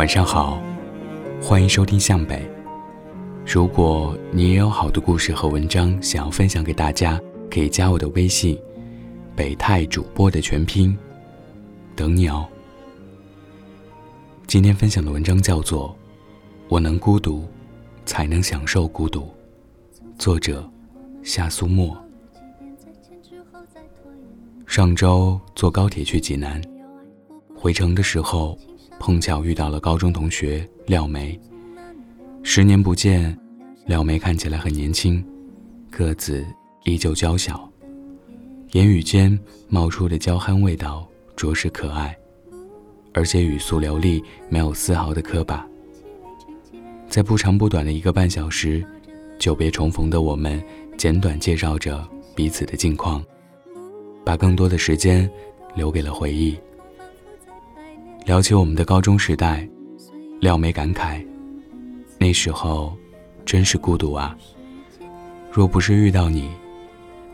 晚上好，欢迎收听向北。如果你也有好的故事和文章想要分享给大家，可以加我的微信“北泰主播”的全拼，等你哦。今天分享的文章叫做《我能孤独，才能享受孤独》，作者夏苏沫。上周坐高铁去济南，回程的时候碰巧遇到了高中同学廖梅。十年不见，廖梅看起来很年轻，个子依旧娇小，言语间冒出的娇憨味道着实可爱，而且语速流利，没有丝毫的磕巴。在不长不短的一个半小时，久别重逢的我们简短介绍着彼此的近况。把更多的时间留给了回忆。聊起我们的高中时代，廖梅感慨：“那时候真是孤独啊！若不是遇到你，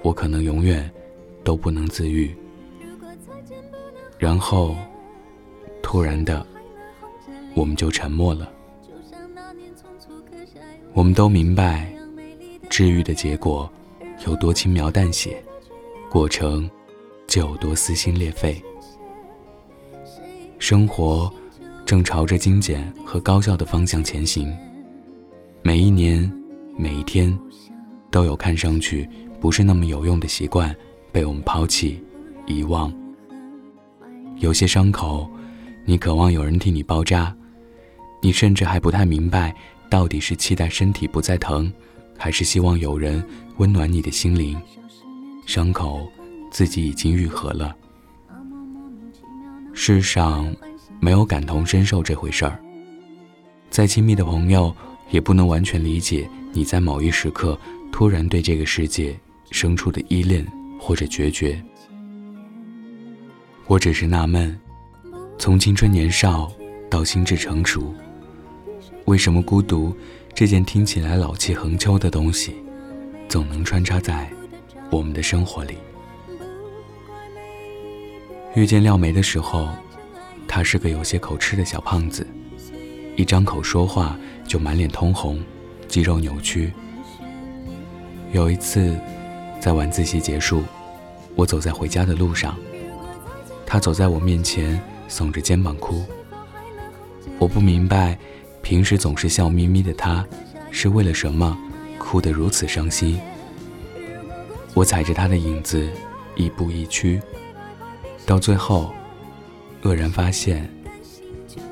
我可能永远都不能自愈。”然后，突然的，我们就沉默了。我们都明白，治愈的结果有多轻描淡写，过程。就有多撕心裂肺。生活正朝着精简和高效的方向前行，每一年、每一天，都有看上去不是那么有用的习惯被我们抛弃、遗忘。有些伤口，你渴望有人替你包扎，你甚至还不太明白，到底是期待身体不再疼，还是希望有人温暖你的心灵。伤口。自己已经愈合了。世上没有感同身受这回事儿。再亲密的朋友，也不能完全理解你在某一时刻突然对这个世界生出的依恋或者决绝。我只是纳闷，从青春年少到心智成熟，为什么孤独这件听起来老气横秋的东西，总能穿插在我们的生活里？遇见廖梅的时候，她是个有些口吃的小胖子，一张口说话就满脸通红，肌肉扭曲。有一次，在晚自习结束，我走在回家的路上，她走在我面前，耸着肩膀哭。我不明白，平时总是笑眯眯的她，是为了什么哭得如此伤心。我踩着她的影子，一步一趋。到最后，愕然发现，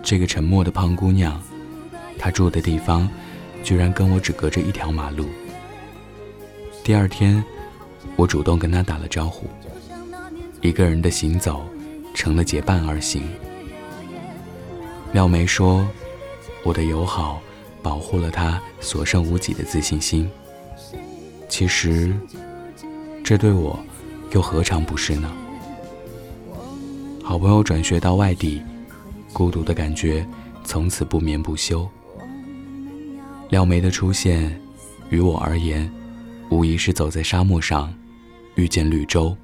这个沉默的胖姑娘，她住的地方，居然跟我只隔着一条马路。第二天，我主动跟她打了招呼，一个人的行走，成了结伴而行。廖梅说：“我的友好，保护了她所剩无几的自信心。”其实，这对我，又何尝不是呢？好朋友转学到外地，孤独的感觉从此不眠不休。廖梅的出现，于我而言，无疑是走在沙漠上，遇见绿洲。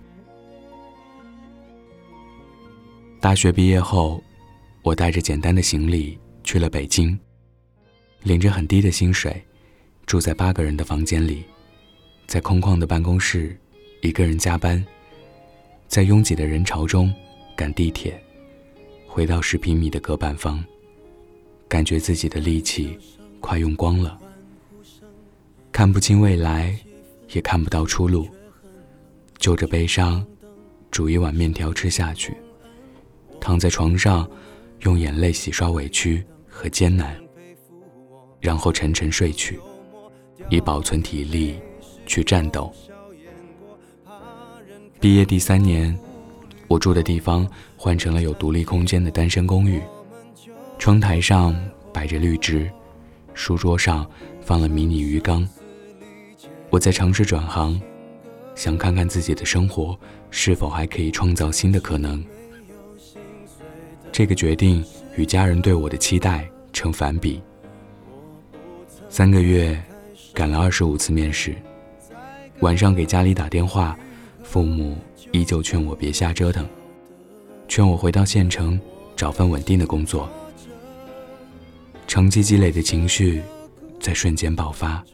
大学毕业后，我带着简单的行李去了北京，领着很低的薪水，住在八个人的房间里，在空旷的办公室，一个人加班，在拥挤的人潮中。赶地铁，回到十平米的隔板房，感觉自己的力气快用光了，看不清未来，也看不到出路，就着悲伤，煮一碗面条吃下去，躺在床上，用眼泪洗刷委屈和艰难，然后沉沉睡去，以保存体力去战斗。毕业第三年。我住的地方换成了有独立空间的单身公寓，窗台上摆着绿植，书桌上放了迷你鱼缸。我在尝试转行，想看看自己的生活是否还可以创造新的可能。这个决定与家人对我的期待成反比。三个月，赶了二十五次面试，晚上给家里打电话，父母。依旧劝我别瞎折腾，劝我回到县城找份稳定的工作。长期积累的情绪在瞬间爆发。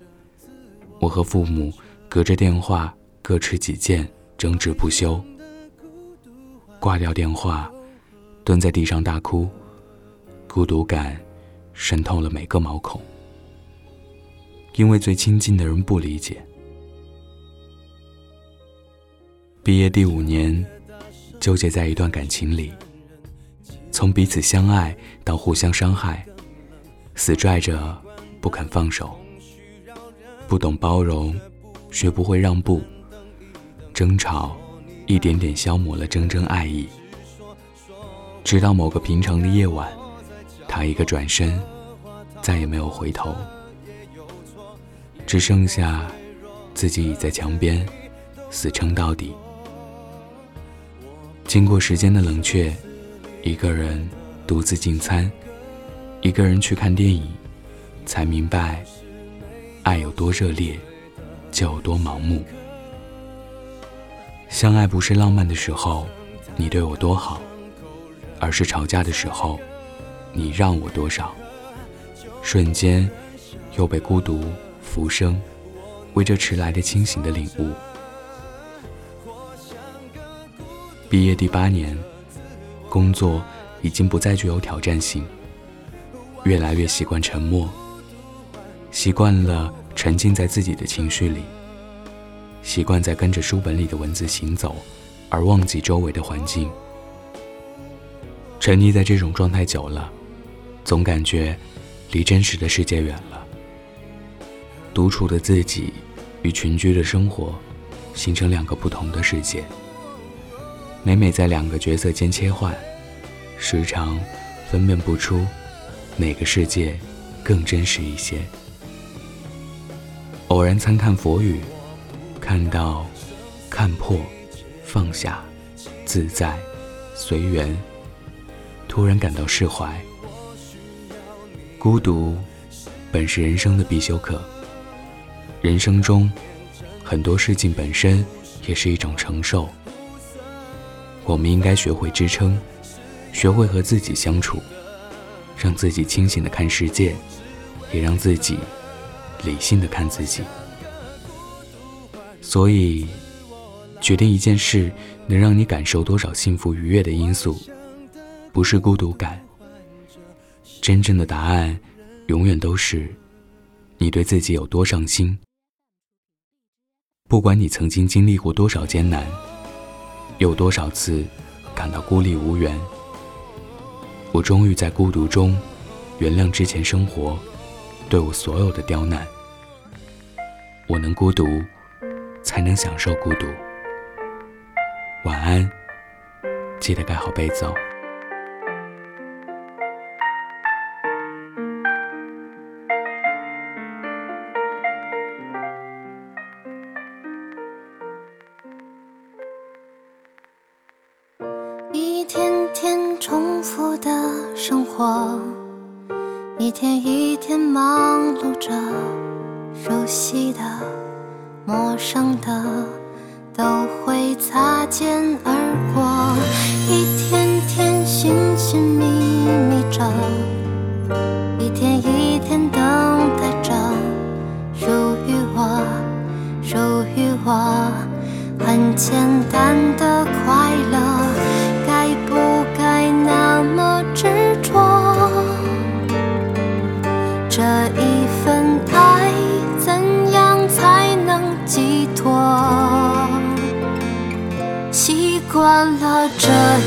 我和父母隔着电话各持己见，争执不休。挂掉电话，蹲在地上大哭，孤独感渗透了每个毛孔。因为最亲近的人不理解。毕业第五年，纠结在一段感情里，从彼此相爱到互相伤害，死拽着不肯放手。不懂包容，学不会让步，争吵一点点消磨了真真爱意。直到某个平常的夜晚，他一个转身，再也没有回头，只剩下自己倚在墙边，死撑到底。经过时间的冷却，一个人独自进餐，一个人去看电影，才明白，爱有多热烈，就有多盲目。相爱不是浪漫的时候，你对我多好，而是吵架的时候，你让我多少。瞬间，又被孤独浮生，为这迟来的清醒的领悟。毕业第八年，工作已经不再具有挑战性，越来越习惯沉默，习惯了沉浸在自己的情绪里，习惯在跟着书本里的文字行走，而忘记周围的环境。沉溺在这种状态久了，总感觉离真实的世界远了。独处的自己与群居的生活，形成两个不同的世界。每每在两个角色间切换，时常分辨不出哪个世界更真实一些。偶然参看佛语，看到看破、放下、自在、随缘，突然感到释怀。孤独本是人生的必修课，人生中很多事情本身也是一种承受。我们应该学会支撑，学会和自己相处，让自己清醒的看世界，也让自己理性的看自己。所以，决定一件事能让你感受多少幸福愉悦的因素，不是孤独感。真正的答案，永远都是你对自己有多上心。不管你曾经经历过多少艰难。有多少次感到孤立无援？我终于在孤独中原谅之前生活对我所有的刁难。我能孤独，才能享受孤独。晚安，记得盖好被子。哦。一天一天忙碌着，熟悉的、陌生的都会擦肩而过，一天天寻寻觅觅着，一天一天等待着，属于我，属于我，很简单的